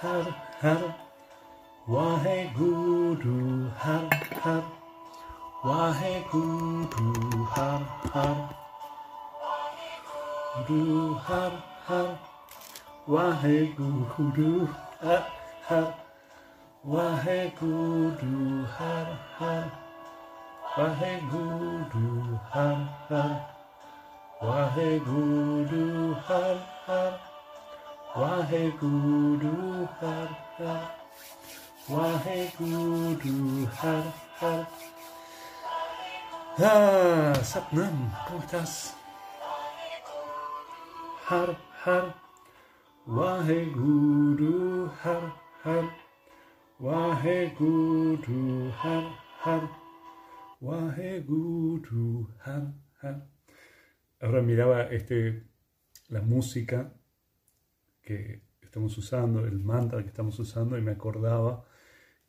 har har. Waheguru har har. Waheguru har har. Guru har har. Waheguru har har. Waheguru har har. Waheguru har har. Waheguru har har Waheguru har har. Waheguru har har. Ah, Satnam, ¿cómo estás? Har har. Waheguru har har. Waheguru har har. Waheguru har har. Ahora miraba este, la música que estamos usando, el mantra que estamos usando, y me acordaba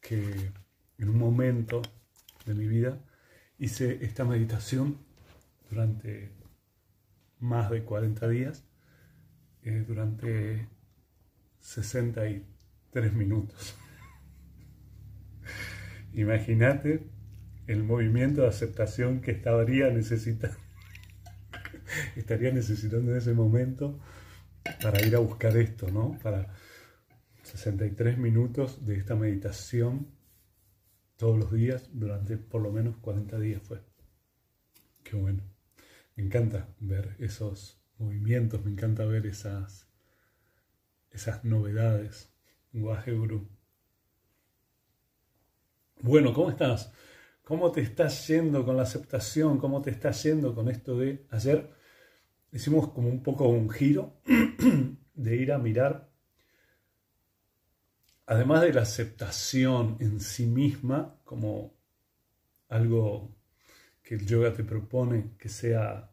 que en un momento de mi vida hice esta meditación durante más de 40 días, eh, durante 63 minutos. Imagínate el movimiento de aceptación que estaría necesitando, estaría necesitando en ese momento para ir a buscar esto, ¿no? Para 63 minutos de esta meditación todos los días durante por lo menos 40 días fue. Qué bueno. Me encanta ver esos movimientos, me encanta ver esas, esas novedades. Guaje Guru. Bueno, ¿cómo estás? ¿Cómo te estás yendo con la aceptación? ¿Cómo te estás yendo con esto de ayer? Hicimos como un poco un giro de ir a mirar, además de la aceptación en sí misma como algo que el yoga te propone que sea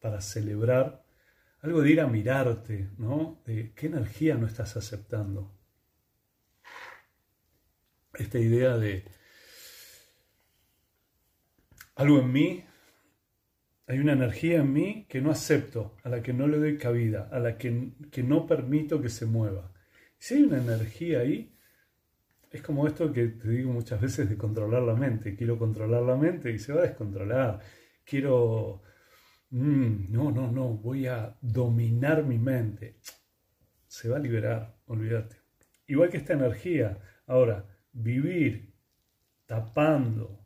para celebrar, algo de ir a mirarte, ¿no? De qué energía no estás aceptando. Esta idea de algo en mí, hay una energía en mí que no acepto, a la que no le doy cabida, a la que, que no permito que se mueva. Si hay una energía ahí, es como esto que te digo muchas veces de controlar la mente. Quiero controlar la mente y se va a descontrolar. Quiero, mm, no, no, no, voy a dominar mi mente. Se va a liberar, olvídate. Igual que esta energía. Ahora, vivir tapando,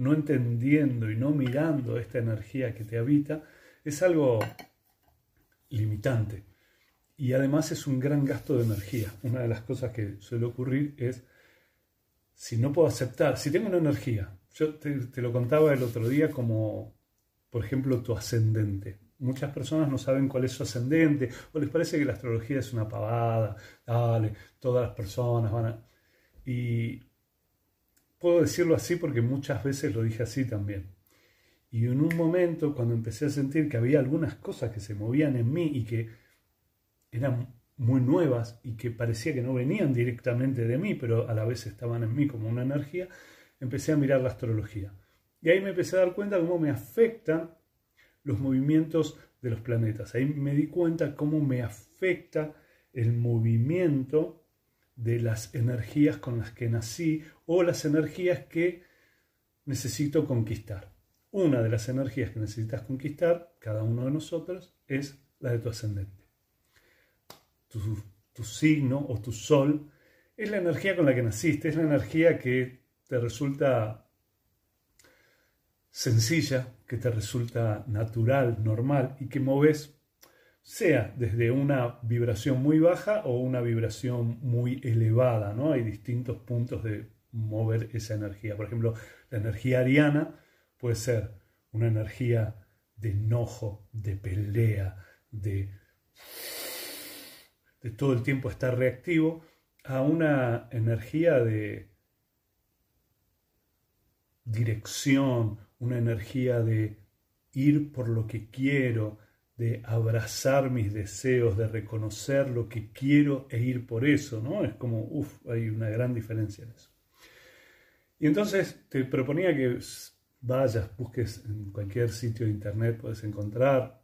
no entendiendo y no mirando esta energía que te habita, es algo limitante. Y además es un gran gasto de energía. Una de las cosas que suele ocurrir es, si no puedo aceptar, si tengo una energía, yo te, lo contaba el otro día como, por ejemplo, tu ascendente. Muchas personas no saben cuál es su ascendente, o les parece que la astrología es una pavada, dale, todas las personas van a... Y puedo decirlo así porque muchas veces lo dije así también. Y en un momento, cuando empecé a sentir que había algunas cosas que se movían en mí y que eran muy nuevas y que parecía que no venían directamente de mí, pero a la vez estaban en mí como una energía, empecé a mirar la astrología. Y ahí me empecé a dar cuenta cómo me afectan los movimientos de los planetas. Ahí me di cuenta cómo me afecta el movimiento de las energías con las que nací o las energías que necesito conquistar. Una de las energías que necesitas conquistar, cada uno de nosotros, es la de tu ascendente. Tu, signo o tu sol es la energía con la que naciste, es la energía que te resulta sencilla, que te resulta natural, normal y que moves sea desde una vibración muy baja o una vibración muy elevada, ¿no? Hay distintos puntos de mover esa energía. Por ejemplo, la energía ariana puede ser una energía de enojo, de pelea, de, de todo el tiempo estar reactivo, a una energía de dirección, una energía de ir por lo que quiero, de abrazar mis deseos, de reconocer lo que quiero e ir por eso, ¿no? Es como, uff, hay una gran diferencia en eso. Y entonces te proponía que vayas, busques en cualquier sitio de internet, puedes encontrar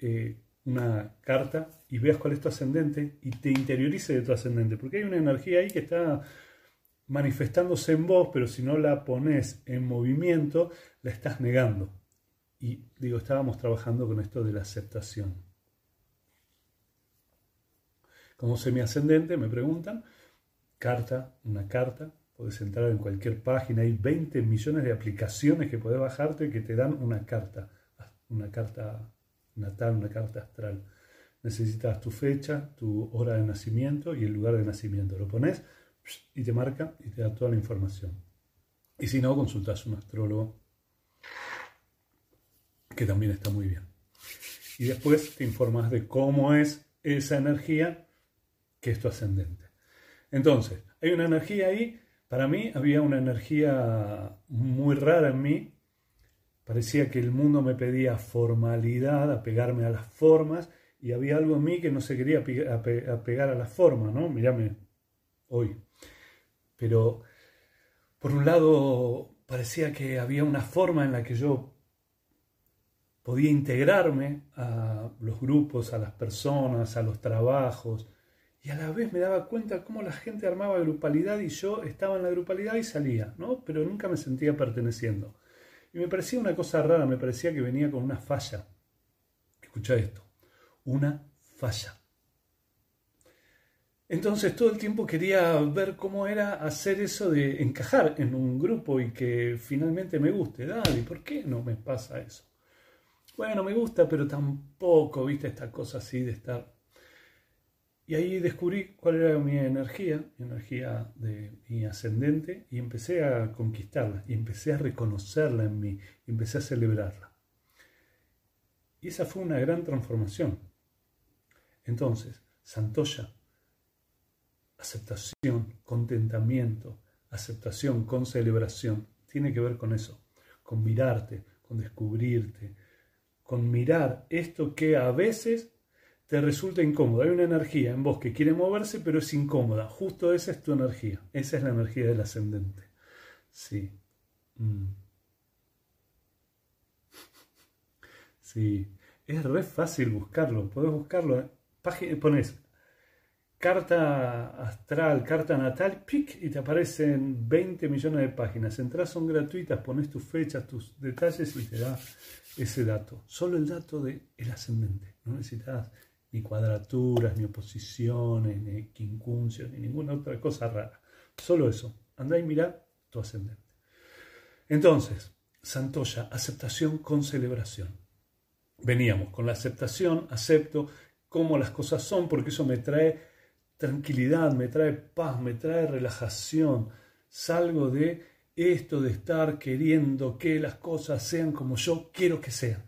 eh, una carta y veas cuál es tu ascendente y te interiorice de tu ascendente, porque hay una energía ahí que está manifestándose en vos, pero si no la pones en movimiento, la estás negando. Y digo, estábamos trabajando con esto de la aceptación. Como semi-ascendente, me preguntan, carta, una carta, puedes entrar en cualquier página, hay 20 millones de aplicaciones que puedes bajarte que te dan una carta, una carta natal, una carta astral. Necesitas tu fecha, tu hora de nacimiento y el lugar de nacimiento. Lo pones y te marca y te da toda la información. Y si no, consultas a un astrólogo, que también está muy bien. Y después te informas de cómo es esa energía que es tu ascendente. Entonces, hay una energía ahí, para mí había una energía muy rara en mí, parecía que el mundo me pedía formalidad, apegarme a las formas, y había algo en mí que no se quería apegar a las formas, ¿no? Mírame hoy. Pero por un lado parecía que había una forma en la que yo podía integrarme a los grupos, a las personas, a los trabajos, y a la vez me daba cuenta cómo la gente armaba grupalidad y yo estaba en la grupalidad y salía, ¿no? Pero nunca me sentía perteneciendo. Y me parecía una cosa rara, me parecía que venía con una falla. Escucha esto, una falla. Entonces todo el tiempo quería ver cómo era hacer eso de encajar en un grupo y que finalmente me guste. Dale, ¿por qué no me pasa eso? Bueno, me gusta, pero tampoco, viste, esta cosa así de estar... Y ahí descubrí cuál era mi energía, mi energía de mi ascendente, y empecé a conquistarla, y empecé a reconocerla en mí, y empecé a celebrarla. Y esa fue una gran transformación. Entonces, Santoya aceptación, contentamiento, aceptación con celebración. Tiene que ver con eso, con mirarte, con descubrirte, con mirar esto que a veces te resulta incómodo. Hay una energía en vos que quiere moverse, pero es incómoda. Justo esa es tu energía. Esa es la energía del ascendente. Sí. Mm. Sí. Es re fácil buscarlo. Podés buscarlo. pones carta astral, carta natal, pic, y te aparecen 20 millones de páginas. Entras, son gratuitas, pones tus fechas, tus detalles y te da ese dato. Solo el dato del el ascendente. No necesitas ni cuadraturas, ni oposiciones, ni quincuncio, ni ninguna otra cosa rara. Solo eso. Andá y mirá tu ascendente. Entonces, Santoya, aceptación con celebración. Veníamos con la aceptación, acepto cómo las cosas son, porque eso me trae tranquilidad, me trae paz, me trae relajación. Salgo de esto de estar queriendo que las cosas sean como yo quiero que sean.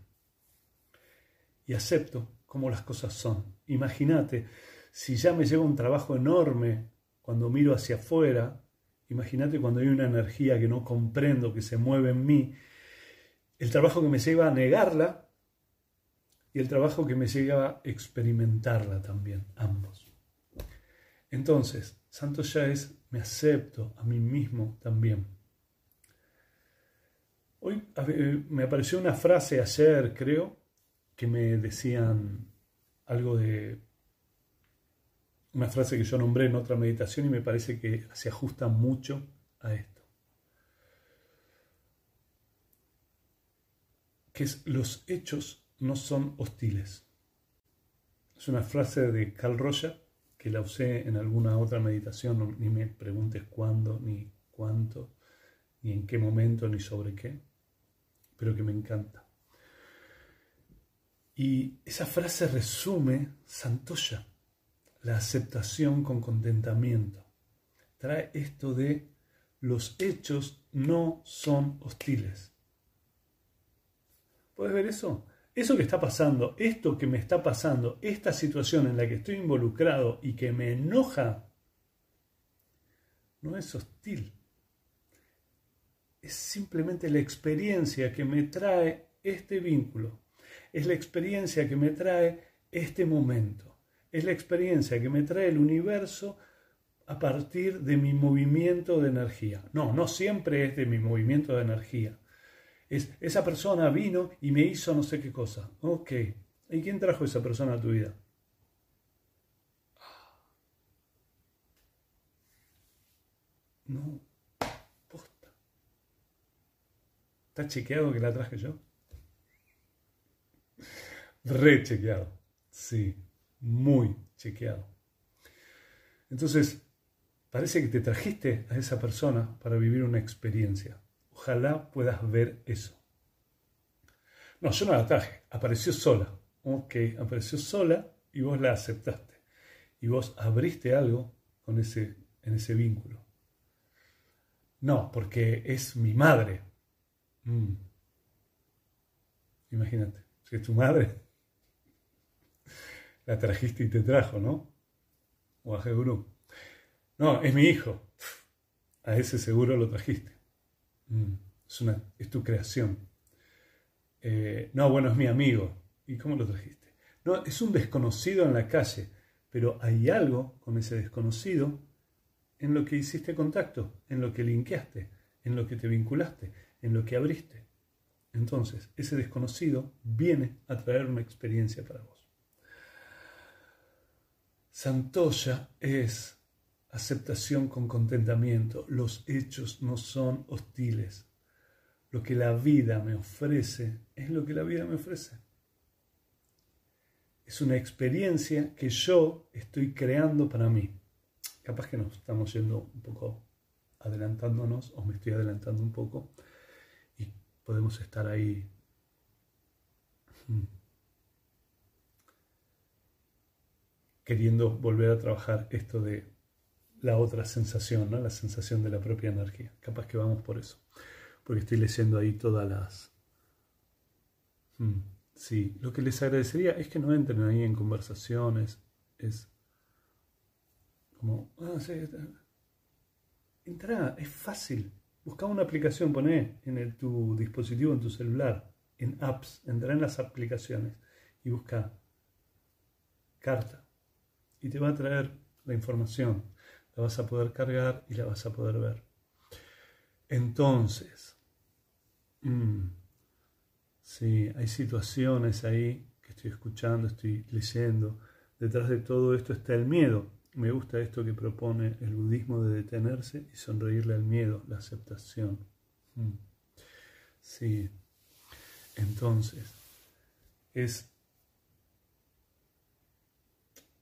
Y acepto como las cosas son. Imagínate, si ya me lleva un trabajo enorme cuando miro hacia afuera, imagínate cuando hay una energía que no comprendo, que se mueve en mí, el trabajo que me lleva a negarla y el trabajo que me lleva a experimentarla también, ambos. Entonces, santo ya es, me acepto a mí mismo también. Hoy me apareció una frase ayer, creo, que me decían algo de una frase que yo nombré en otra meditación y me parece que se ajusta mucho a esto. Que es los hechos no son hostiles. Es una frase de Carl Roger que la usé en alguna otra meditación, ni me preguntes cuándo, ni cuánto, ni en qué momento, ni sobre qué, pero que me encanta. Y esa frase resume Santoya, la aceptación con contentamiento. Trae esto de los hechos no son hostiles. ¿Puedes ver eso? Eso que está pasando, esto que me está pasando, esta situación en la que estoy involucrado y que me enoja, no es hostil. Es simplemente la experiencia que me trae este vínculo. Es la experiencia que me trae este momento. Es la experiencia que me trae el universo a partir de mi movimiento de energía. No, no siempre es de mi movimiento de energía esa persona vino y me hizo no sé qué cosa. Ok, ¿Y quién trajo esa persona a tu vida? No, posta. ¿Está chequeado que la traje yo? Re chequeado. Sí, muy chequeado. Entonces, parece que te trajiste a esa persona para vivir una experiencia. Ojalá puedas ver eso. No, yo no la traje, apareció sola. Ok, apareció sola y vos la aceptaste. Y vos abriste algo con ese, en ese vínculo. No, porque es mi madre. Mm. Imagínate, si es tu madre, la trajiste y te trajo, ¿no? O a Gurú. No, es mi hijo. A ese seguro lo trajiste. Mm. Es, una, es tu creación. Eh, no, bueno, es mi amigo. ¿Y cómo lo trajiste? No, es un desconocido en la calle, pero hay algo con ese desconocido en lo que hiciste contacto, en lo que linkeaste, en lo que te vinculaste, en lo que abriste. Entonces, ese desconocido viene a traer una experiencia para vos. Santoya es aceptación con contentamiento. Los hechos no son hostiles. Lo que la vida me ofrece es lo que la vida me ofrece. Es una experiencia que yo estoy creando para mí capaz que nos estamos yendo un poco adelantándonos, o me estoy adelantando un poco, y podemos estar ahí. Hmm, queriendo volver a trabajar esto de la otra sensación, ¿no? la sensación de la propia energía. Capaz que vamos por eso, porque estoy leyendo ahí todas las... Hmm, sí, lo que les agradecería es que no entren ahí en conversaciones, es como, ah, sí, entra, es fácil. Busca una aplicación, poné en tu dispositivo, en tu celular, en apps, entra en las aplicaciones y busca carta. Y te va a traer la información. Vas a poder cargar y la vas a poder ver. Entonces, mm, sí, hay situaciones ahí que estoy escuchando, estoy leyendo. Detrás de todo esto está el miedo me gusta esto que propone el budismo de detenerse y sonreírle al miedo, la aceptación. Mm. Sí. Entonces, es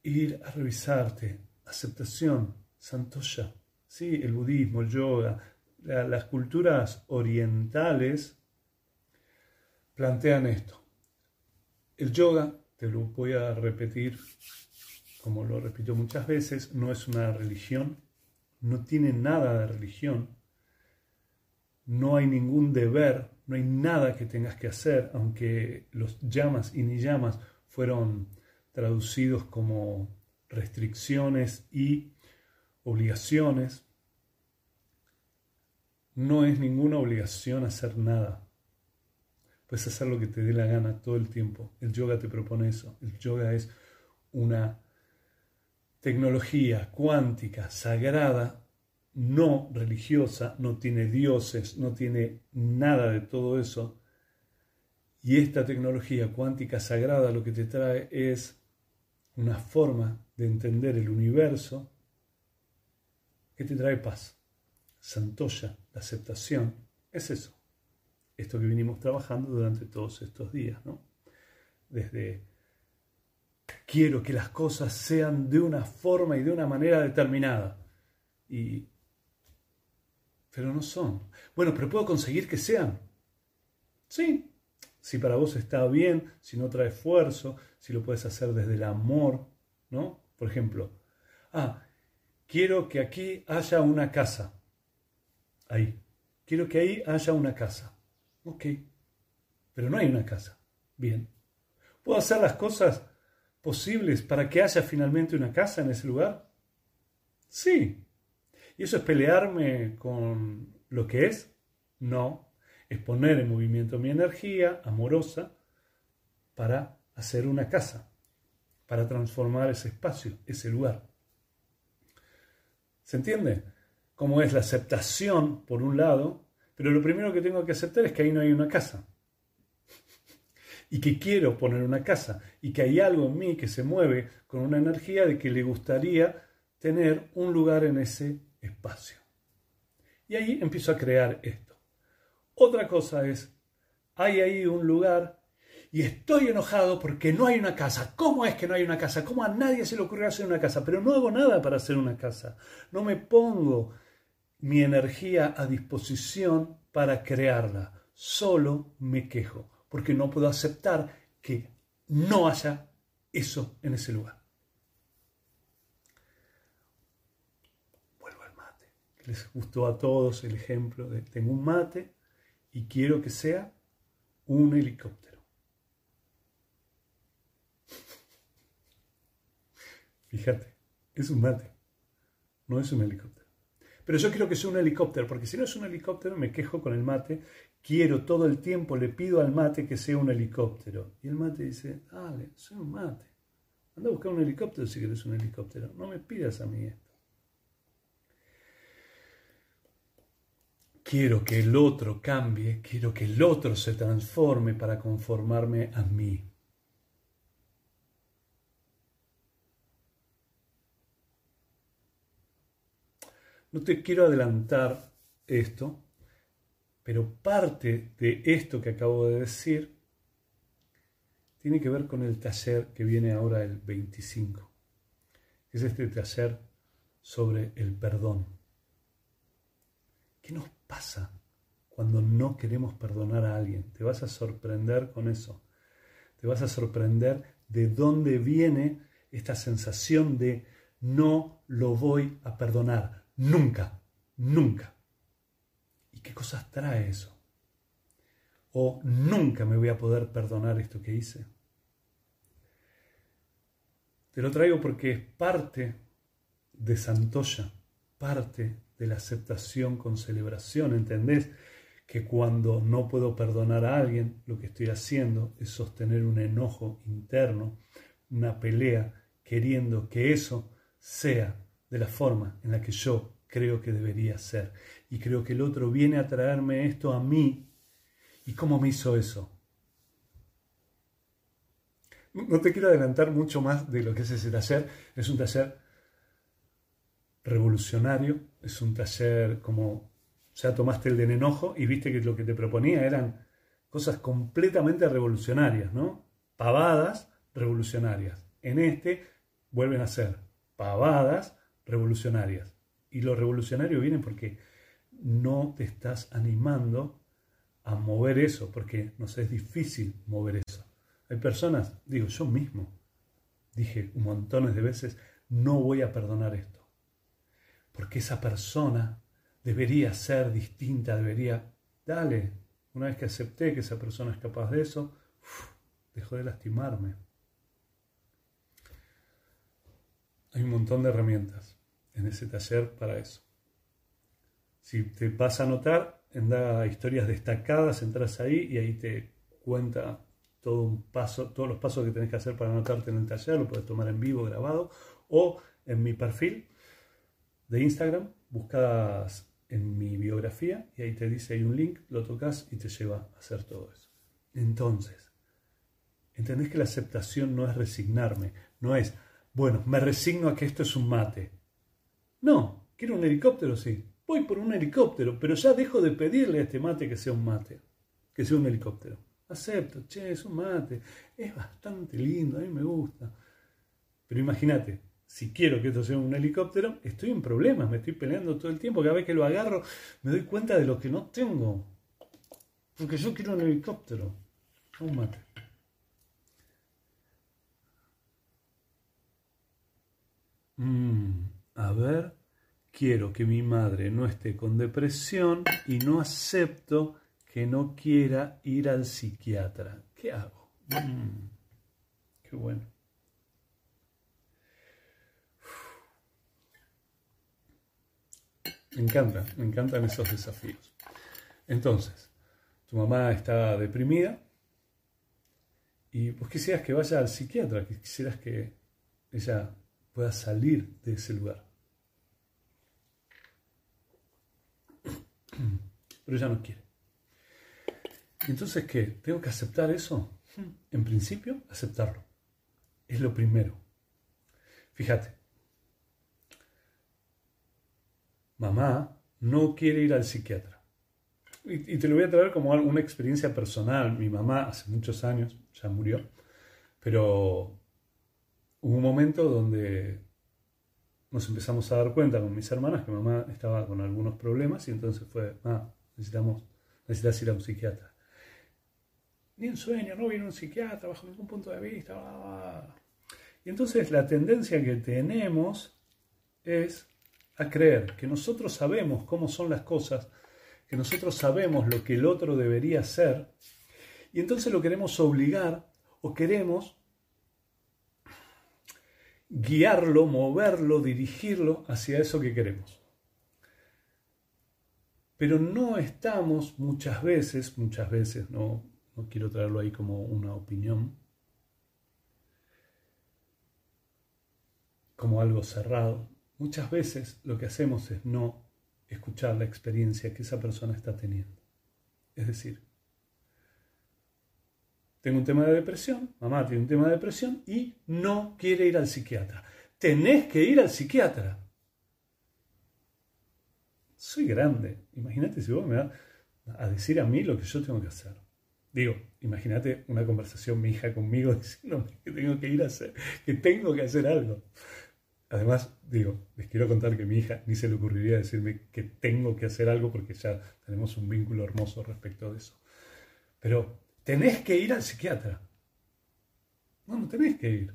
ir a revisarte, aceptación, santosha. Sí, el budismo, el yoga, las culturas orientales plantean esto. El yoga, te lo voy a repetir como lo repito muchas veces, no es una religión, no tiene nada de religión, no hay ningún deber, no hay nada que tengas que hacer, aunque los llamas y ni llamas fueron traducidos como restricciones y obligaciones. No es ninguna obligación hacer nada. Puedes hacer lo que te dé la gana todo el tiempo. El yoga te propone eso. El yoga es una tecnología cuántica sagrada, no religiosa, no tiene dioses, no tiene nada de todo eso. Y esta tecnología cuántica sagrada lo que te trae es una forma de entender el universo que te trae paz. Santoya, la aceptación, es eso. Esto que vinimos trabajando durante todos estos días, ¿no? Desde quiero que las cosas sean de una forma y de una manera determinada. Y... Pero no son. Bueno, pero puedo conseguir que sean. Sí, si para vos está bien, si no trae esfuerzo, si lo puedes hacer desde el amor, ¿no? Por ejemplo, ah, quiero que aquí haya una casa. Ahí. Quiero que ahí haya una casa. Ok. Pero no hay una casa. Bien. ¿Puedo hacer las cosas posibles para que haya finalmente una casa en ese lugar? Sí. ¿Y eso es pelearme con lo que es? No. Es poner en movimiento mi energía amorosa para hacer una casa, para transformar ese espacio, ese lugar. ¿Se entiende? Como es la aceptación, por un lado, pero lo primero que tengo que aceptar es que ahí no hay una casa. y que quiero poner una casa y que hay algo en mí que se mueve con una energía de que le gustaría tener un lugar en ese espacio. Y ahí empiezo a crear esto. Otra cosa es, hay ahí un lugar y estoy enojado porque no hay una casa. ¿Cómo es que no hay una casa? ¿Cómo a nadie se le ocurrió hacer una casa? Pero no hago nada para hacer una casa. No me pongo mi energía a disposición para crearla. Solo me quejo porque no puedo aceptar que no haya eso en ese lugar. Vuelvo al mate. Les gustó a todos el ejemplo de tengo un mate y quiero que sea un helicóptero. Fíjate, es un mate, no es un helicóptero. Pero yo quiero que sea un helicóptero, porque si no es un helicóptero me quejo con el mate, quiero todo el tiempo, le pido al mate que sea un helicóptero. Y el mate dice, dale, soy un mate. Anda a buscar un helicóptero si quieres un helicóptero. No me pidas a mí esto. Quiero que el otro cambie, quiero que el otro se transforme para conformarme a mí. No te quiero adelantar esto, pero parte de esto que acabo de decir tiene que ver con el taller que viene ahora el 25. Es este taller sobre el perdón. ¿Qué nos pasa cuando no queremos perdonar a alguien? Te vas a sorprender con eso. Te vas a sorprender de dónde viene esta sensación de no lo voy a perdonar. Nunca, nunca. ¿Y qué cosas trae eso? O nunca me voy a poder perdonar esto que hice. Te lo traigo porque es parte de Santoya, parte de la aceptación con celebración. ¿Entendés? Que cuando no puedo perdonar a alguien, lo que estoy haciendo es sostener un enojo interno, una pelea, queriendo que eso sea de la forma en la que yo creo que debería ser. Y creo que el otro viene a traerme esto a mí. ¿Y cómo me hizo eso? No te quiero adelantar mucho más de lo que es ese taller. Es un taller revolucionario, es un taller como, ya tomaste el de enojo y viste que lo que te proponía eran cosas completamente revolucionarias, ¿no? Pavadas revolucionarias. En este vuelven a ser pavadas revolucionarias. Y lo revolucionario viene porque no te estás animando a mover eso, porque nos es difícil mover eso. Hay personas, digo, yo mismo dije un montones de veces, no voy a perdonar esto, porque esa persona debería ser distinta, debería, dale, una vez que acepté que esa persona es capaz de eso, dejó de lastimarme. Hay un montón de herramientas en ese taller para eso. Si te vas a anotar, da historias destacadas, entras ahí y ahí te cuenta todo un paso, todos los pasos que tenés que hacer para anotarte en el taller, lo puedes tomar en vivo, grabado, o en mi perfil de Instagram, buscas en mi biografía y ahí te dice hay un link, lo tocas y te lleva a hacer todo eso. Entonces, entendés que la aceptación no es resignarme, no es, bueno, me resigno a que esto es un mate. No, quiero un helicóptero, sí. Voy por un helicóptero, pero ya dejo de pedirle a este mate que sea un mate, que sea un helicóptero. Acepto, che, es un mate, es bastante lindo, a mí me gusta. Pero imagínate, si quiero que esto sea un helicóptero, estoy en problemas, me estoy peleando todo el tiempo. Cada vez que lo agarro, me doy cuenta de lo que no tengo. Porque yo quiero un helicóptero, un mate. Mm. A ver, quiero que mi madre no esté con depresión y no acepto que no quiera ir al psiquiatra. ¿Qué hago? Mm, qué bueno. Me encanta, me encantan esos desafíos. Entonces, tu mamá está deprimida y vos quisieras que vaya al psiquiatra, quisieras que ella pueda salir de ese lugar. Pero ella no quiere. Entonces, ¿qué? ¿Tengo que aceptar eso? En principio, aceptarlo. Es lo primero. Fíjate, mamá no quiere ir al psiquiatra. Y, te lo voy a traer como una experiencia personal. Mi mamá hace muchos años ya murió, pero hubo un momento donde nos empezamos a dar cuenta con mis hermanas que mamá estaba con algunos problemas y entonces fue, ah, necesitamos, necesitas ir a un psiquiatra. Ni en sueño, no viene un psiquiatra bajo ningún punto de vista. Y entonces la tendencia que tenemos es a creer que nosotros sabemos cómo son las cosas, que nosotros sabemos lo que el otro debería hacer, y entonces lo queremos obligar o queremos guiarlo, moverlo, dirigirlo hacia eso que queremos. Pero no estamos muchas veces, muchas veces, no, no quiero traerlo ahí como una opinión, como algo cerrado, Muchas veces lo que hacemos es no escuchar la experiencia que esa persona está teniendo. Es decir, tengo un tema de depresión, mamá tiene un tema de depresión y no quiere ir al psiquiatra. Tenés que ir al psiquiatra. Soy grande. Imagínate si vos me vas a decir a mí lo que yo tengo que hacer. Digo, imagínate una conversación mi hija conmigo diciéndome que tengo que ir a hacer, que tengo que hacer algo. Además, digo, les quiero contar que mi hija ni se le ocurriría decirme que tengo que hacer algo porque ya tenemos un vínculo hermoso respecto de eso. Pero tenés que ir al psiquiatra. No, no tenés que ir.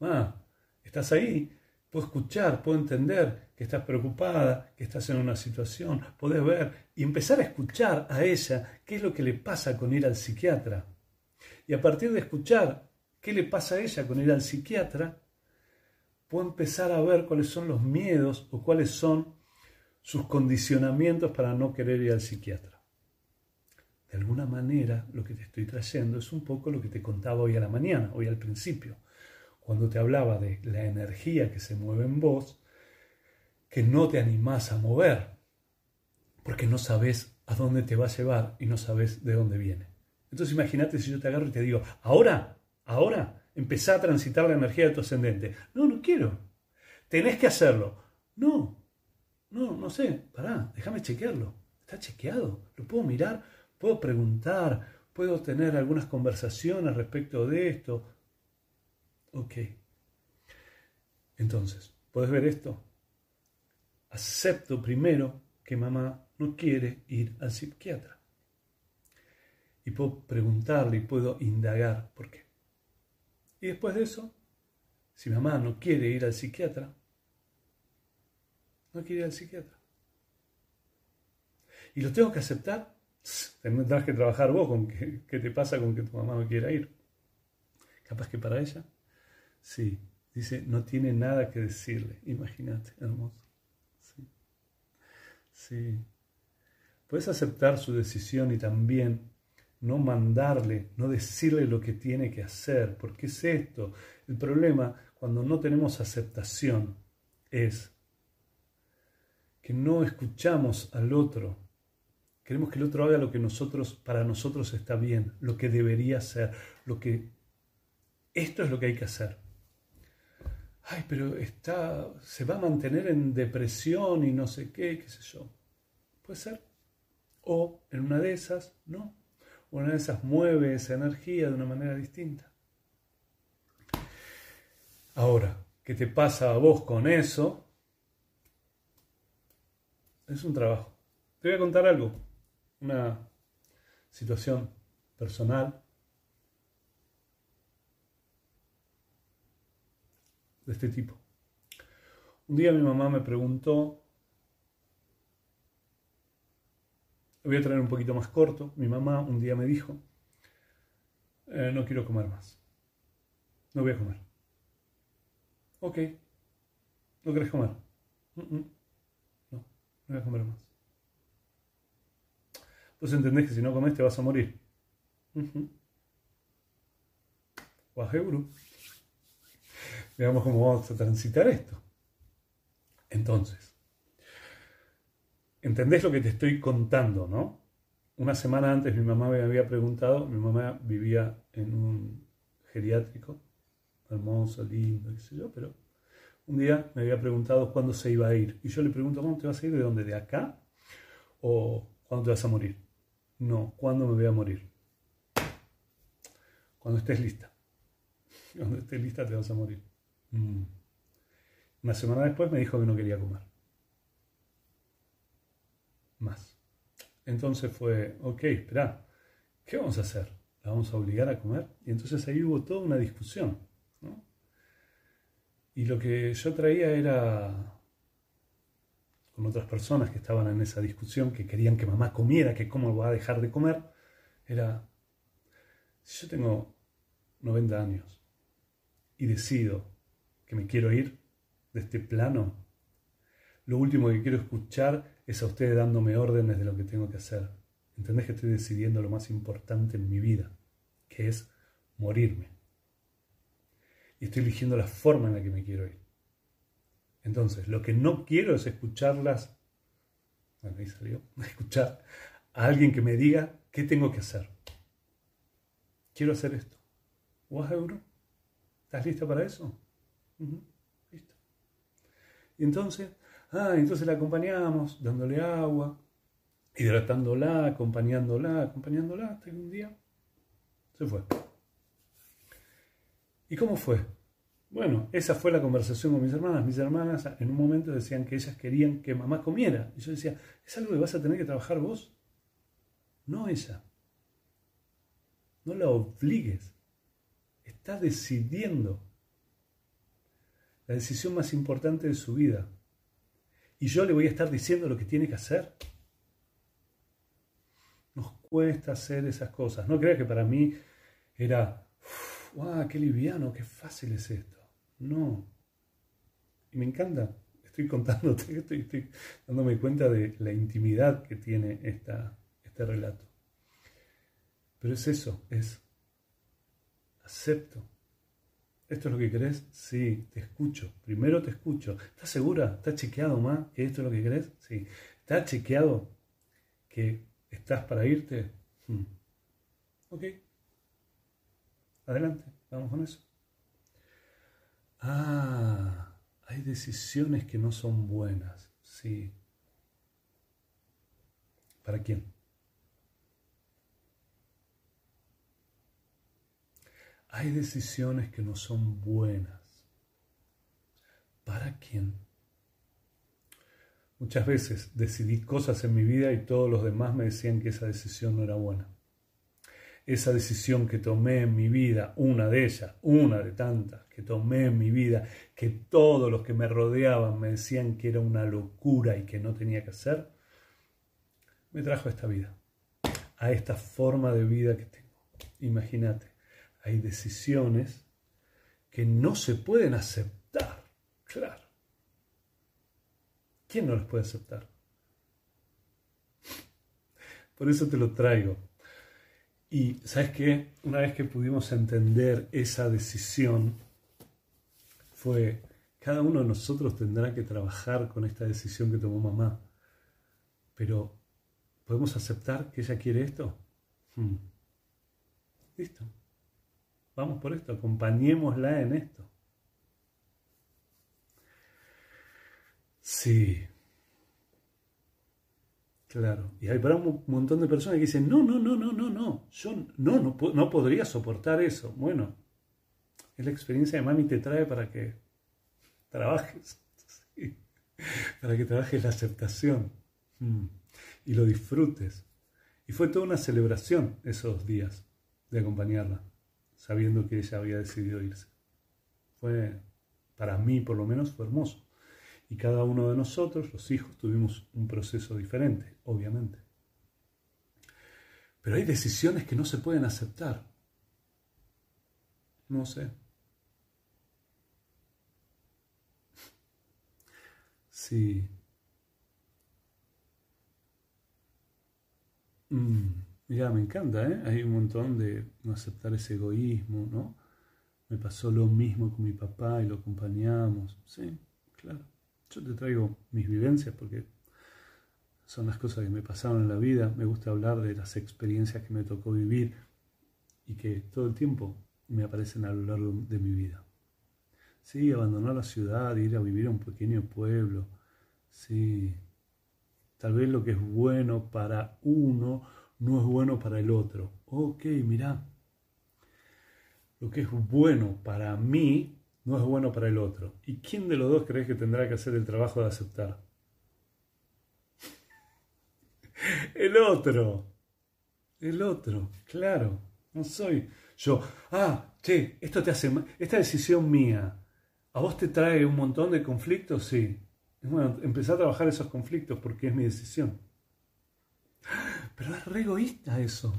Ah, estás ahí, puedo escuchar, puedo entender que estás preocupada, que estás en una situación, podés ver y empezar a escuchar a ella qué es lo que le pasa con ir al psiquiatra. Y a partir de escuchar qué le pasa a ella con ir al psiquiatra, puedo empezar a ver cuáles son los miedos o cuáles son sus condicionamientos para no querer ir al psiquiatra. De alguna manera, lo que te estoy trayendo es un poco lo que te contaba hoy a la mañana, hoy al principio, cuando te hablaba de la energía que se mueve en vos, que no te animás a mover, porque no sabes a dónde te va a llevar y no sabes de dónde viene. Entonces imagínate si yo te agarro y te digo, ahora, ahora, Empezá a transitar la energía de tu ascendente. No, no quiero. Tenés que hacerlo. No, no, no sé. Pará, déjame chequearlo. Está chequeado. Lo puedo mirar, puedo preguntar, puedo tener algunas conversaciones respecto de esto. Ok. Entonces, ¿puedes ver esto? Acepto primero que mamá no quiere ir al psiquiatra. Y puedo preguntarle y puedo indagar por qué. Y después de eso, si mamá no quiere ir al psiquiatra, no quiere ir al psiquiatra. Y lo tengo que aceptar. Tendrás que trabajar vos con qué, te pasa con que tu mamá no quiera ir. Capaz que para ella, sí. Dice, no tiene nada que decirle. Imagínate, hermoso. Sí. Sí. Puedes aceptar su decisión y también no mandarle, no decirle lo que tiene que hacer, porque es esto. El problema cuando no tenemos aceptación es que no escuchamos al otro. Queremos que el otro haga lo que nosotros, para nosotros está bien, lo que debería ser, lo que esto es lo que hay que hacer. Ay, pero está, se va a mantener en depresión y no sé qué, qué sé yo. Puede ser. O en una de esas, no, una de esas mueve esa energía de una manera distinta. Ahora, ¿qué te pasa a vos con eso? Es un trabajo. Te voy a contar algo, una situación personal de este tipo. Un día mi mamá me preguntó voy a traer un poquito más corto. Mi mamá un día me dijo, eh, no quiero comer más. No voy a comer. Ok. ¿No querés comer? No, no voy a comer más. Vos entendés que si no comes te vas a morir. Veamos cómo vamos a transitar esto. Entonces, ¿Entendés lo que te estoy contando, no? una semana antes mi mamá me había preguntado, mi mamá vivía en un geriátrico, hermoso, lindo, qué sé yo, pero un día me había preguntado cuándo se iba a ir. Y yo le pregunto, ¿cuándo te vas a ir? ¿De dónde? ¿De acá? ¿O cuándo te vas a morir? No, ¿cuándo me voy a morir? Cuando estés lista. Cuando estés lista te vas a morir. Mm. Una semana después me dijo que no quería comer. Más. Entonces fue, ok, espera, ¿qué vamos a hacer? ¿La vamos a obligar a comer? Y entonces ahí hubo toda una discusión. Y lo que yo traía era con otras personas que estaban en esa discusión, que querían que mamá comiera, que cómo va a dejar de comer, era, si yo tengo 90 años y decido que me quiero ir de este plano, lo último que quiero escuchar es a ustedes dándome órdenes de lo que tengo que hacer. ¿Entendés que estoy decidiendo lo más importante en mi vida, que es morirme? Y estoy eligiendo la forma en la que me quiero ir. Entonces, lo que no quiero es escucharlas, bueno, ahí salió, escuchar a alguien que me diga qué tengo que hacer. Quiero hacer esto. ¿Vas, Euro? ¿Estás lista para eso? Listo. Y entonces, ah, entonces la acompañamos, dándole agua, hidratándola, acompañándola, acompañándola, hasta que un día se fue. ¿Y cómo fue? Bueno, esa fue la conversación con mis hermanas. Mis hermanas en un momento decían que ellas querían que mamá comiera. Y yo decía, ¿es algo que vas a tener que trabajar vos? No ella. No la obligues. Está decidiendo la decisión más importante de su vida. Y yo le voy a estar diciendo lo que tiene que hacer. Nos cuesta hacer esas cosas. No creas que para mí era, ¡wow! ¡Qué liviano! ¡Qué fácil es esto! No. Y me encanta. Estoy contándote, estoy, estoy dándome cuenta de la intimidad que tiene esta, este relato. Pero es eso, es acepto. ¿Esto es lo que querés? Sí, te escucho. Primero te escucho. ¿Estás segura? ¿Estás chequeado más que esto es lo que querés? Sí. ¿Estás chequeado que estás para irte? Hmm. Ok. Adelante, vamos con eso. Ah, hay decisiones que no son buenas. Sí. ¿Para quién? Hay decisiones que no son buenas. ¿Para quién? Muchas veces decidí cosas en mi vida y todos los demás me decían que esa decisión no era buena. Esa decisión que tomé en mi vida, una de ellas, una de tantas que tomé en mi vida, que todos los que me rodeaban me decían que era una locura y que no tenía que hacer, me trajo a esta vida, a esta forma de vida que tengo. Imagínate, hay decisiones que no se pueden aceptar. Claro. ¿Quién no las puede aceptar? Por eso te lo traigo. Y sabes qué, una vez que pudimos entender esa decisión, fue, cada uno de nosotros tendrá que trabajar con esta decisión que tomó mamá. Pero, ¿podemos aceptar que ella quiere esto? Hmm. Listo. Vamos por esto, acompañémosla en esto. Sí. Claro. Y hay para un montón de personas que dicen, no, no, no, no, no, no. Yo no, no, no podría soportar eso. Bueno, es la experiencia de mami te trae para que trabajes. Para que trabajes la aceptación. Mm. Y lo disfrutes. Y fue toda una celebración esos días de acompañarla sabiendo que ella había decidido irse. Fue, para mí por lo menos, fue hermoso. Y cada uno de nosotros, los hijos, tuvimos un proceso diferente, obviamente. Pero hay decisiones que no se pueden aceptar. No sé. Sí. Mm. Mira, me encanta, ¿eh? Hay un montón de no aceptar ese egoísmo, ¿no? Me pasó lo mismo con mi papá y lo acompañamos. Sí, claro. Yo te traigo mis vivencias porque son las cosas que me pasaron en la vida, me gusta hablar de las experiencias que me tocó vivir y que todo el tiempo me aparecen a lo largo de mi vida. Sí, abandonar la ciudad, ir a vivir a un pequeño pueblo, sí, tal vez lo que es bueno para uno no es bueno para el otro. Ok, mira, lo que es bueno para mí no es bueno para el otro. ¿Y quién de los dos crees que tendrá que hacer el trabajo de aceptar? El otro. El otro, claro. No soy yo. Ah, che, esto te hace Esta decisión mía, ¿a vos te trae un montón de conflictos? Sí. Bueno, empecé a trabajar esos conflictos porque es mi decisión. Pero es re egoísta eso.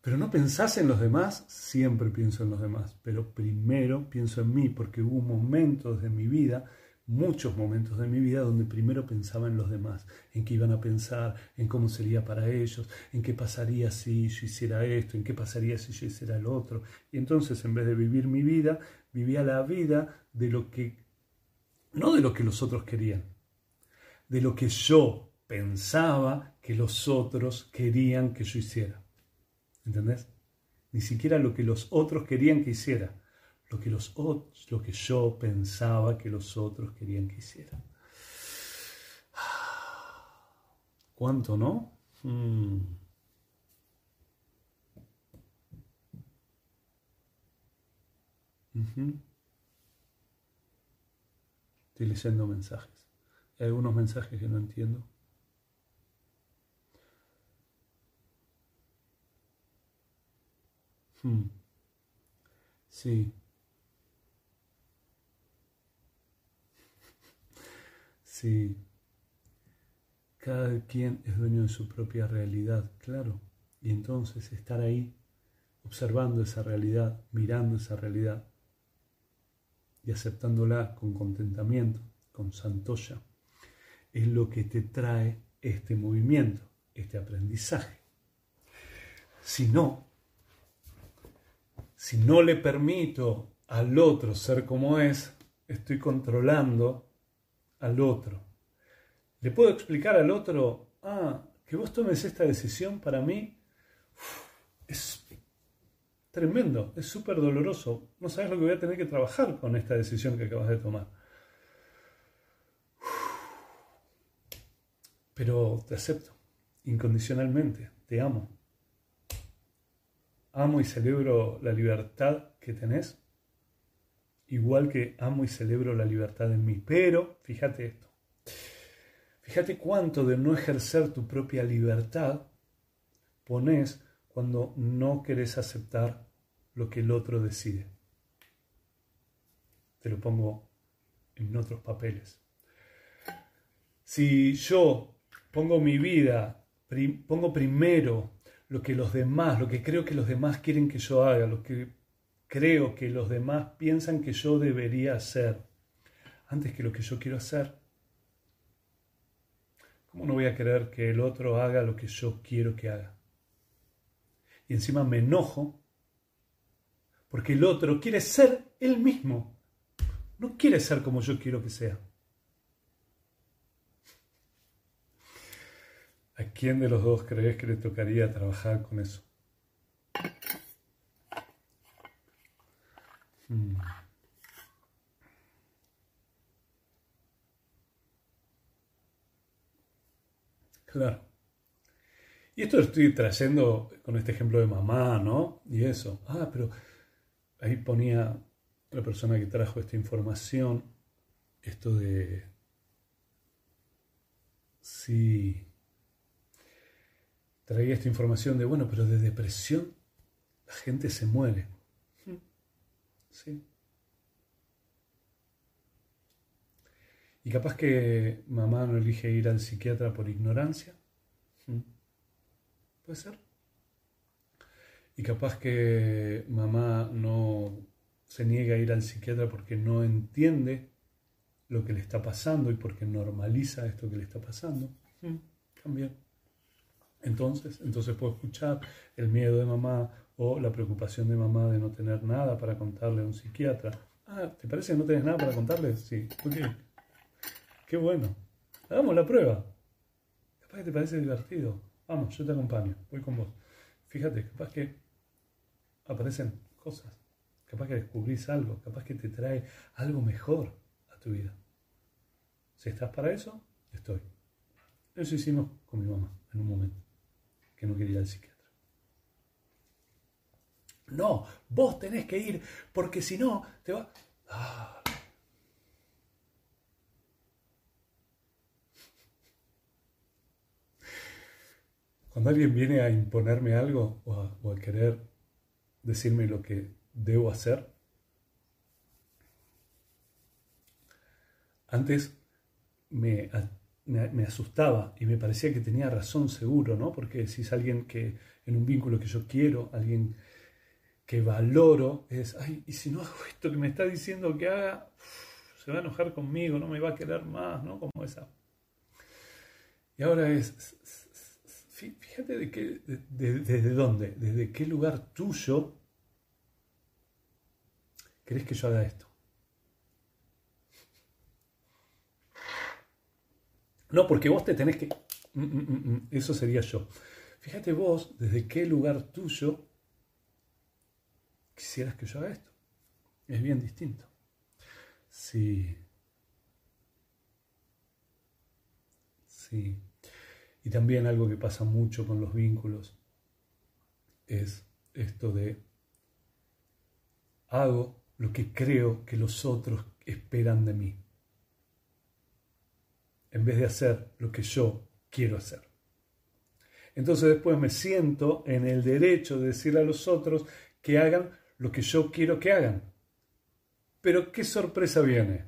Pero no pensás en los demás, siempre pienso en los demás, pero primero pienso en mí, porque hubo momentos de mi vida muchos momentos de mi vida donde primero pensaba en los demás, en qué iban a pensar, en cómo sería para ellos, en qué pasaría si yo hiciera esto, en qué pasaría si yo hiciera el otro. Y entonces en vez de vivir mi vida, vivía la vida de lo que, no de lo que los otros querían, de lo que yo pensaba que los otros querían que yo hiciera. ¿Entendés? Ni siquiera lo que los otros querían que hiciera lo que, los, lo que yo pensaba que los otros querían que hiciera. ¿Cuánto, no? Hmm. Estoy leyendo mensajes. Hay algunos mensajes que no entiendo. Hmm. Sí. Sí. Cada quien es dueño de su propia realidad, claro. Y entonces estar ahí, observando esa realidad, mirando esa realidad y aceptándola con contentamiento, con santoya, es lo que te trae este movimiento, este aprendizaje. Si no, si no le permito al otro ser como es, estoy controlando al otro. Le puedo explicar al otro, ah, que vos tomes esta decisión para mí es tremendo, es súper doloroso. No sabes lo que voy a tener que trabajar con esta decisión que acabas de tomar. Pero te acepto, incondicionalmente, te amo. Amo y celebro la libertad que tenés igual que amo y celebro la libertad en mí. Pero, fíjate esto, fíjate cuánto de no ejercer tu propia libertad pones cuando no querés aceptar lo que el otro decide. Te lo pongo en otros papeles. Si yo pongo mi vida, pongo primero lo que los demás, lo que creo que los demás quieren que yo haga, lo que creo que los demás piensan que yo debería hacer antes que lo que yo quiero hacer. ¿Cómo no voy a querer que el otro haga lo que yo quiero que haga? Y encima me enojo porque el otro quiere ser él mismo. No quiere ser como yo quiero que sea. ¿A quién de los dos crees que le tocaría trabajar con eso? Mm. Claro. Y esto lo estoy trayendo con este ejemplo de mamá, ¿no? Y eso. Ah, pero ahí ponía la persona que trajo esta información, esto de... Sí. Traía esta información de, bueno, pero de depresión la gente se muere. Sí. Y capaz que mamá no elige ir al psiquiatra por ignorancia. ¿Mm? Puede ser. Y capaz que mamá no se niega a ir al psiquiatra porque no entiende lo que le está pasando y porque normaliza esto que le está pasando. ¿Mm? También. Entonces, entonces puedo escuchar el miedo de mamá o la preocupación de mamá de no tener nada para contarle a un psiquiatra. Ah, ¿te parece que no tienes nada para contarle? Sí, ok. qué bueno. Hagamos la prueba. Capaz que te parece divertido. Vamos, yo te acompaño, voy con vos. Fíjate, capaz que aparecen cosas. Capaz que descubrís algo, capaz que te trae algo mejor a tu vida. Si estás para eso, estoy. Eso hicimos con mi mamá en un momento, que no quería ir al psiquiatra. No, vos tenés que ir, porque si no, te va... Ah. Cuando alguien viene a imponerme algo o a, querer decirme lo que debo hacer, antes me, me, asustaba y me parecía que tenía razón seguro, ¿no? Porque si es alguien que en un vínculo que yo quiero, alguien que valoro, es, ay, y si no hago esto que me está diciendo que haga, se va a enojar conmigo, no me va a querer más, ¿no? Como esa. Y ahora es, fíjate de qué, desde dónde, desde qué lugar tuyo crees que yo haga esto. No, porque vos te tenés que... Mm, mm, mm, eso sería yo. Fíjate vos desde qué lugar tuyo quisieras que yo haga esto. Es bien distinto. Sí. Sí. Y también algo que pasa mucho con los vínculos es esto de hago lo que creo que los otros esperan de mí en vez de hacer lo que yo quiero hacer. Entonces después me siento en el derecho de decirle a los otros que hagan lo que yo quiero que hagan. Pero qué sorpresa viene.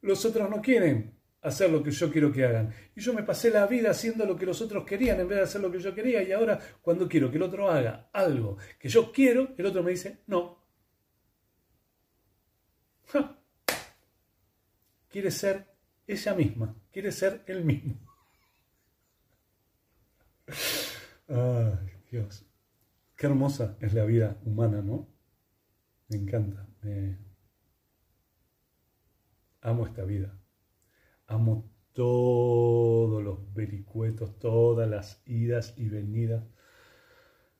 Los otros no quieren hacer lo que yo quiero que hagan. Y yo me pasé la vida haciendo lo que los otros querían en vez de hacer lo que yo quería. Y ahora cuando quiero que el otro haga algo que yo quiero, el otro me dice, no. Quiere ser ella misma, quiere ser él mismo. Ay, Dios. Qué hermosa es la vida humana, ¿no? Me encanta. Amo esta vida. Amo todos los vericuetos, todas las idas y venidas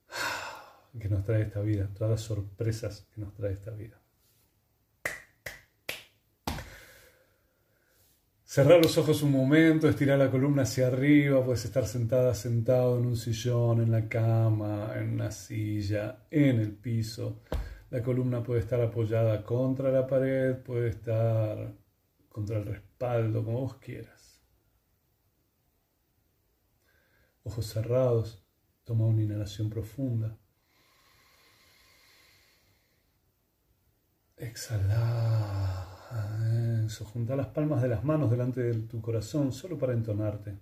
que nos trae esta vida, todas las sorpresas que nos trae esta vida. Cerrar los ojos un momento, estirar la columna hacia arriba, puedes estar sentada, sentado en un sillón, en la cama, en una silla, en el piso. La columna puede estar apoyada contra la pared, puede estar contra el respaldo, como vos quieras. Ojos cerrados, toma una inhalación profunda. Exhala. Junta las palmas de las manos delante de tu corazón solo para entonarte.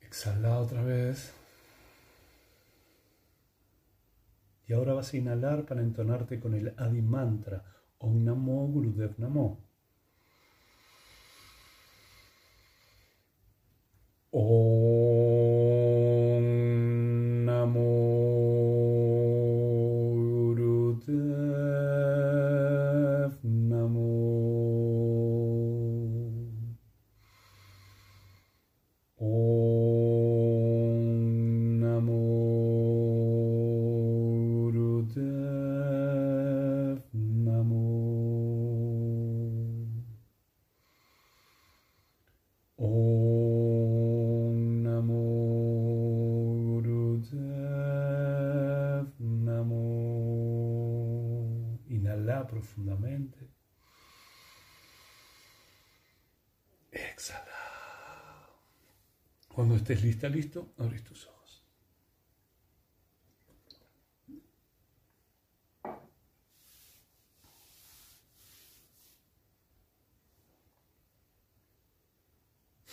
Exhala otra vez. Y ahora vas a inhalar para entonarte con el Adi Mantra, Om Namo Gurudev Namo. Cuando estés lista, listo, abrís tus ojos.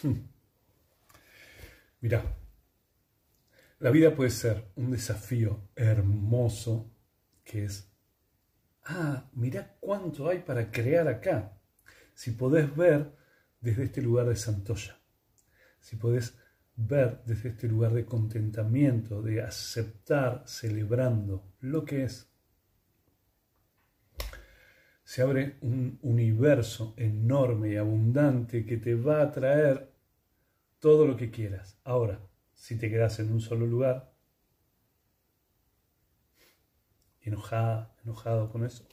Hmm. Mira, la vida puede ser un desafío hermoso que es, ah, mira cuánto hay para crear acá. Si podés ver desde este lugar de Santoya, si podés ver desde este lugar de contentamiento, de aceptar, celebrando lo que es. se abre un universo enorme y abundante que te va a traer todo lo que quieras. Ahora, si te quedas en un solo lugar, enojada, enojado con eso,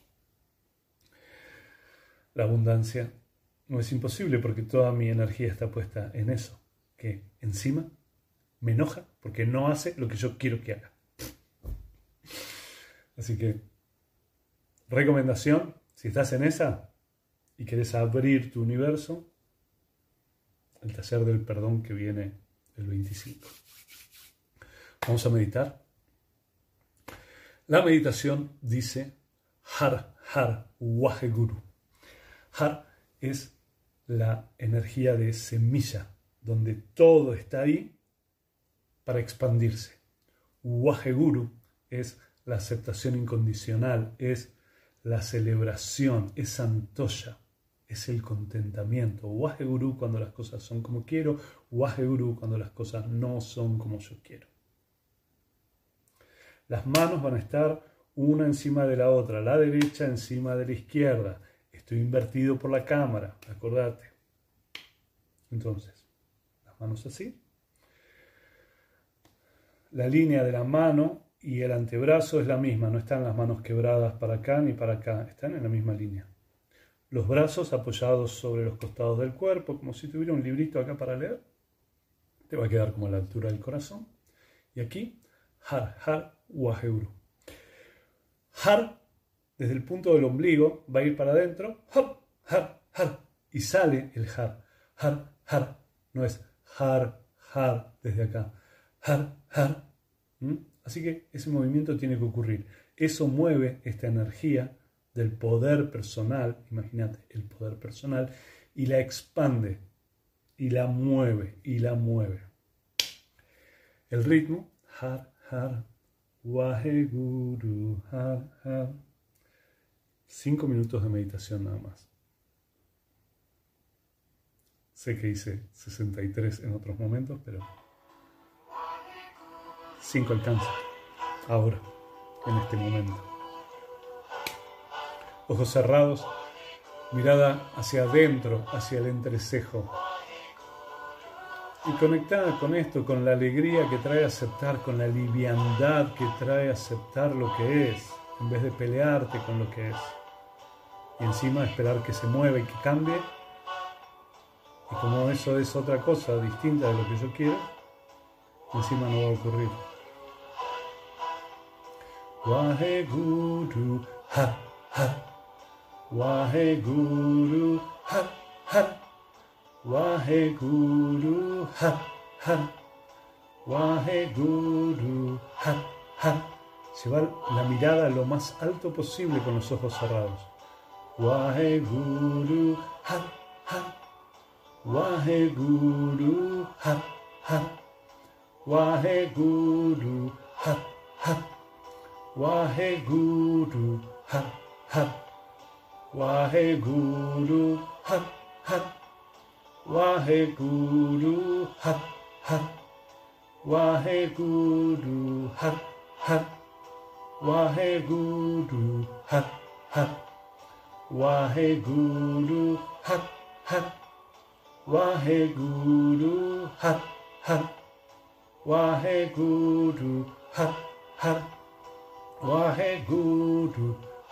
la abundancia no es imposible porque toda mi energía está puesta en eso, que encima me enoja porque no hace lo que yo quiero que haga. Así que, recomendación, si estás en esa y quieres abrir tu universo, el taller del perdón que viene el 25. Vamos a meditar. La meditación dice Har Har Waheguru. Har es la energía de semilla, donde todo está ahí para expandirse. Waheguru es la aceptación incondicional, es la celebración, es santoya, es el contentamiento. Waheguru cuando las cosas son como quiero, Waheguru cuando las cosas no son como yo quiero. Las manos van a estar una encima de la otra, la derecha encima de la izquierda. Estoy invertido por la cámara, acordate. Entonces, manos así. La línea de la mano y el antebrazo es la misma, no están las manos quebradas para acá ni para acá, están en la misma línea. Los brazos apoyados sobre los costados del cuerpo, como si tuviera un librito acá para leer. Te va a quedar como a la altura del corazón. Y aquí, har, har, waheuru. Har, desde el punto del ombligo, va a ir para adentro, har, har, har, y sale el har. Har, har, no es har, har desde acá. Har, har. Así que ese movimiento tiene que ocurrir. Eso mueve esta energía del poder personal, imagínate, el poder personal, y la expande, y la mueve, y la mueve. El ritmo, har, har, waheguru, har, har. Cinco minutos de meditación nada más. Sé que hice 63 en otros momentos, pero Cinco alcanza. Ahora, en este momento. Ojos cerrados, mirada hacia adentro, hacia el entrecejo. Y conectada con esto, con la alegría que trae aceptar, con la liviandad que trae aceptar lo que es, en vez de pelearte con lo que es. Y encima esperar que se mueva y que cambie. Y como eso es otra cosa distinta de lo que yo quiero, encima no va a ocurrir. Waheguru, ha, ha. Waheguru, ha, ha. Waheguru, ha, ha. Waheguru, ha, ha. Llevar la mirada lo más alto posible con los ojos cerrados. Waheguru, ha, ha. Waheguru, ha, ha. Waheguru, ha, ha. Waheguru, ha, ha. Waheguru, ha, ha. Waheguru, ha, ha. Waheguru, ha, ha. Waheguru, ha, ha. Waheguru, वाहे गूरु हर हत् वाहे गू हत् हर वाहे गूडु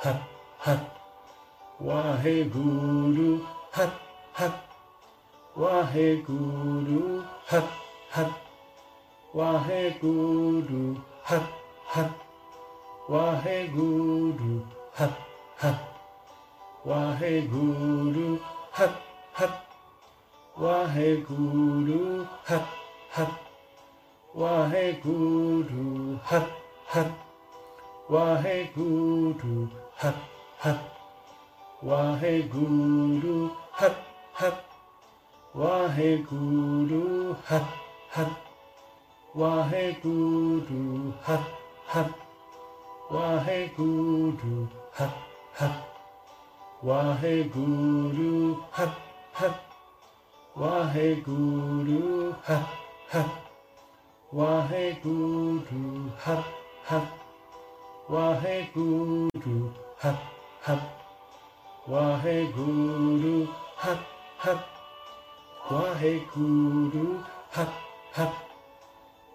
हर हर वाहे गूरु हर हत् वाहे गूरु हत् हर वाहे गूडु हर हर वाहे गूडु हत् हत् वाहे गूरु हत् हत् वाहे गुरु हर हर। वाहे गुरु हर। हत वाहे गुरु हत हर वाहे गुरु हर हर। वाहे गुरु हर हत वाहे गुरु हत हर। वाहे गुरु हर हर। वाहे गुरु हर हर। Waheguru, ha ha. Waheguru, ha ha. Waheguru, ha ha. Waheguru, ha ha. Waheguru, ha ha.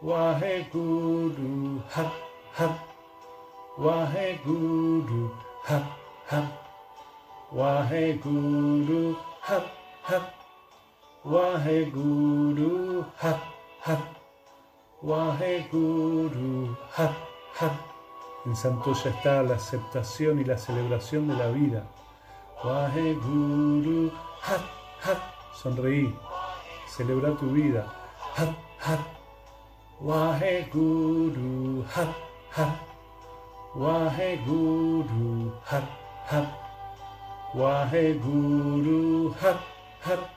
Waheguru, ha ha. Waheguru, ha ha. Waheguru, ha ha. Waheguru Hat Hat Waheguru Hat Hat En Santoya está la aceptación y la celebración de la vida. Waheguru Hat Hat Sonreí. Celebra tu vida. Hat Hat Waheguru Hat Hat Waheguru Hat Hat Waheguru Hat Hat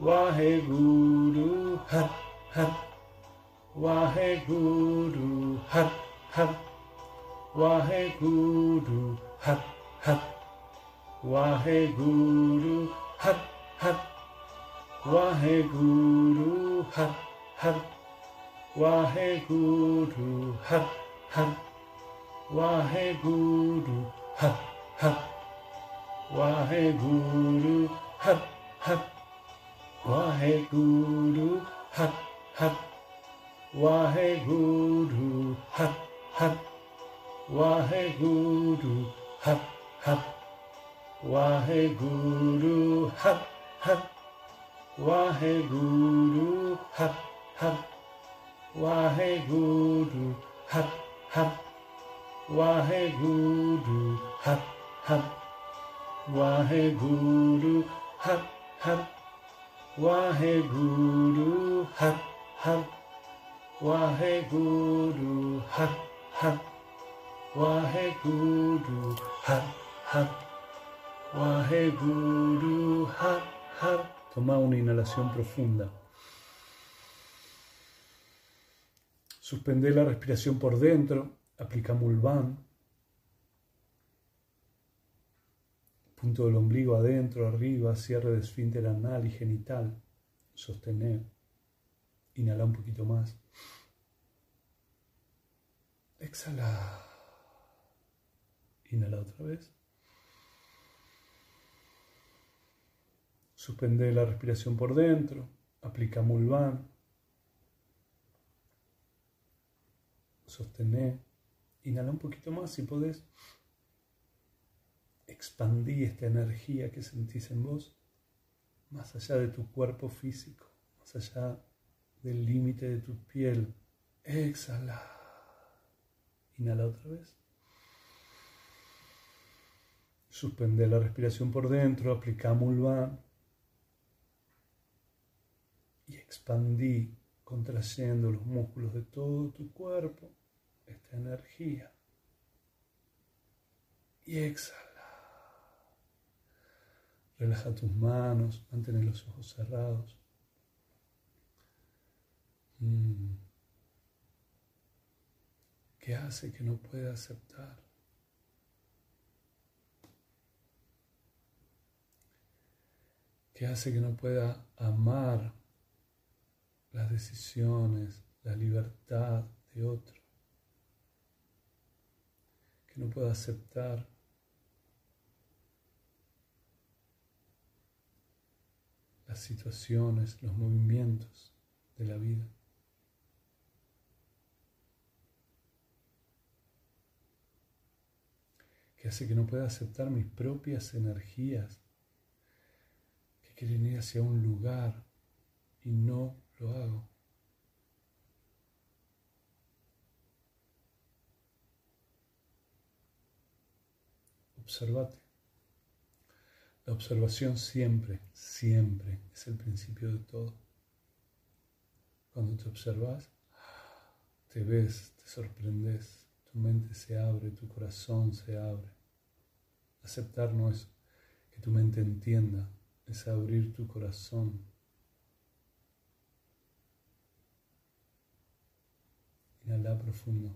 Waheguru Har ha Waheguru Har Har Waheguru ha. Har Waheguru ha ha. Waheguru Har ha Waheguru Har Har Waheguru ha. Har Waheguru Har Har Waheguru Hat Hat. Waheguru Hat Hat. Waheguru Hat Hat. Waheguru Hat Hat. Waheguru Hat Hat. Waheguru Hat Hat. Waheguru Hat Hat. Waheguru Hat Hat Waheguru Hat Hat Waheguru Hat Hat Waheguru Hat Hat Waheguru Hat Hat Toma una inhalación profunda. Suspende la respiración por dentro. Aplica Mulvan. Punto del ombligo adentro, arriba, cierre de esfínter anal y genital. Sostener. Inhala un poquito más. Exhala. Inhala otra vez. Suspende la respiración por dentro. Aplica Mulvan. Sostener. Inhala un poquito más si podés. Expandí esta energía que sentís en vos más allá de tu cuerpo físico, más allá del límite de tu piel. Exhala. Inhala otra vez. Suspende la respiración por dentro, aplica Mulvan y expandí contrayendo los músculos de todo tu cuerpo esta energía. Y exhala. Relaja tus manos, mantén los ojos cerrados. Mm. ¿Qué hace que no pueda aceptar? ¿Qué hace que no pueda amar las decisiones, la libertad de otro? Que no pueda aceptar las situaciones, los movimientos de la vida. Que hace que no pueda aceptar mis propias energías que quieren ir hacia un lugar y no lo hago. Observate. La observación siempre, siempre es el principio de todo. Cuando te observas, te ves, te sorprendes, tu mente se abre, tu corazón se abre. Aceptar no es que tu mente entienda, es abrir tu corazón. Inhala profundo.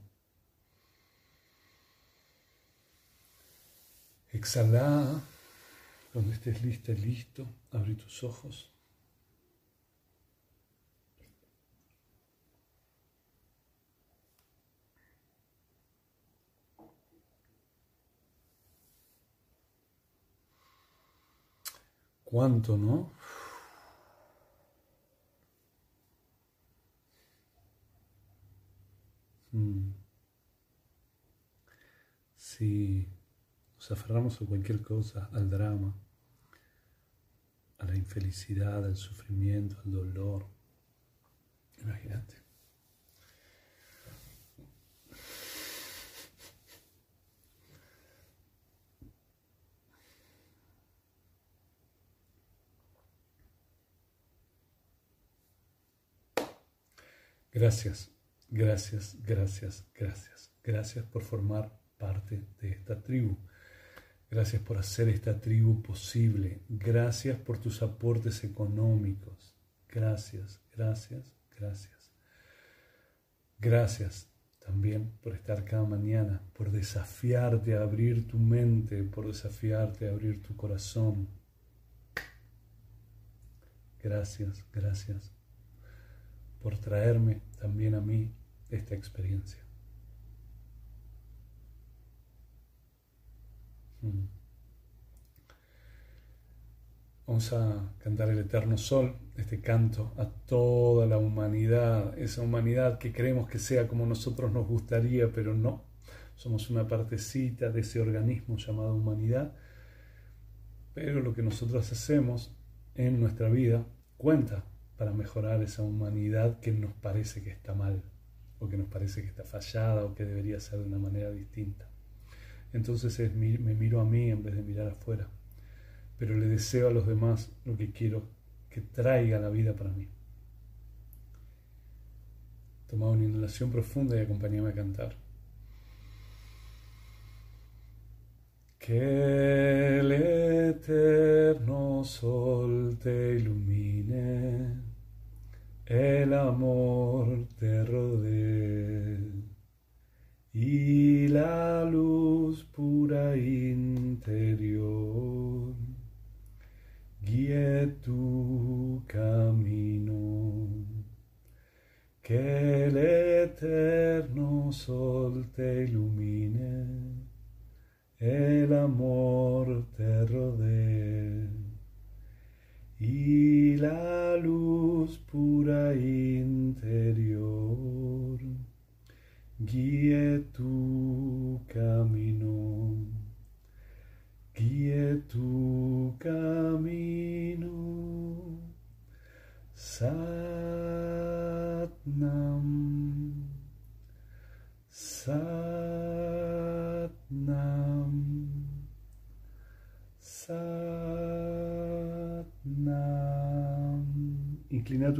Exhala. Cuando estés lista, listo, abre tus ojos. ¿Cuánto, no? Mm. Si nos aferramos a cualquier cosa, al drama, a la infelicidad, al sufrimiento, al dolor, imagínate. Gracias, gracias, gracias, gracias. Gracias por formar parte de esta tribu. Gracias por hacer esta tribu posible. Gracias por tus aportes económicos. Gracias, gracias, gracias. Gracias también por estar cada mañana, por desafiarte a abrir tu mente, por desafiarte a abrir tu corazón. Gracias, gracias por traerme también a mí esta experiencia. Vamos a cantar el eterno sol, este canto a toda la humanidad, esa humanidad que creemos que sea como nosotros nos gustaría, pero no. Somos una partecita de ese organismo llamado humanidad, pero lo que nosotros hacemos en nuestra vida cuenta para mejorar esa humanidad que nos parece que está mal, o que nos parece que está fallada, o que debería ser de una manera distinta. Entonces me miro a mí en vez de mirar afuera, pero le deseo a los demás lo que quiero que traiga la vida para mí. Toma una inhalación profunda y acompáñame a cantar. Que el eterno sol te ilumine el amor te rodea y la luz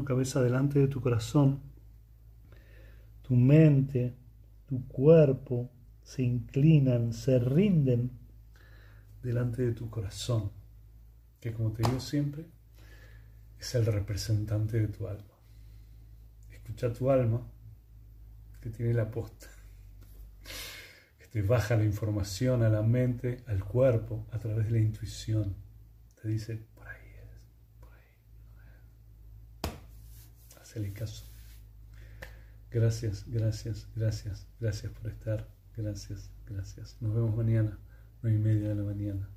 cabeza delante de tu corazón. Tu mente, tu cuerpo se inclinan, se rinden delante de tu corazón, que como te digo siempre, es el representante de tu alma. Escucha tu alma, que tiene la posta, que te baja la información a la mente, al cuerpo, a través de la intuición. Te dice, Hacele caso. Gracias, gracias, gracias, gracias por estar. Gracias, gracias. Nos vemos mañana, nueve y media de la mañana.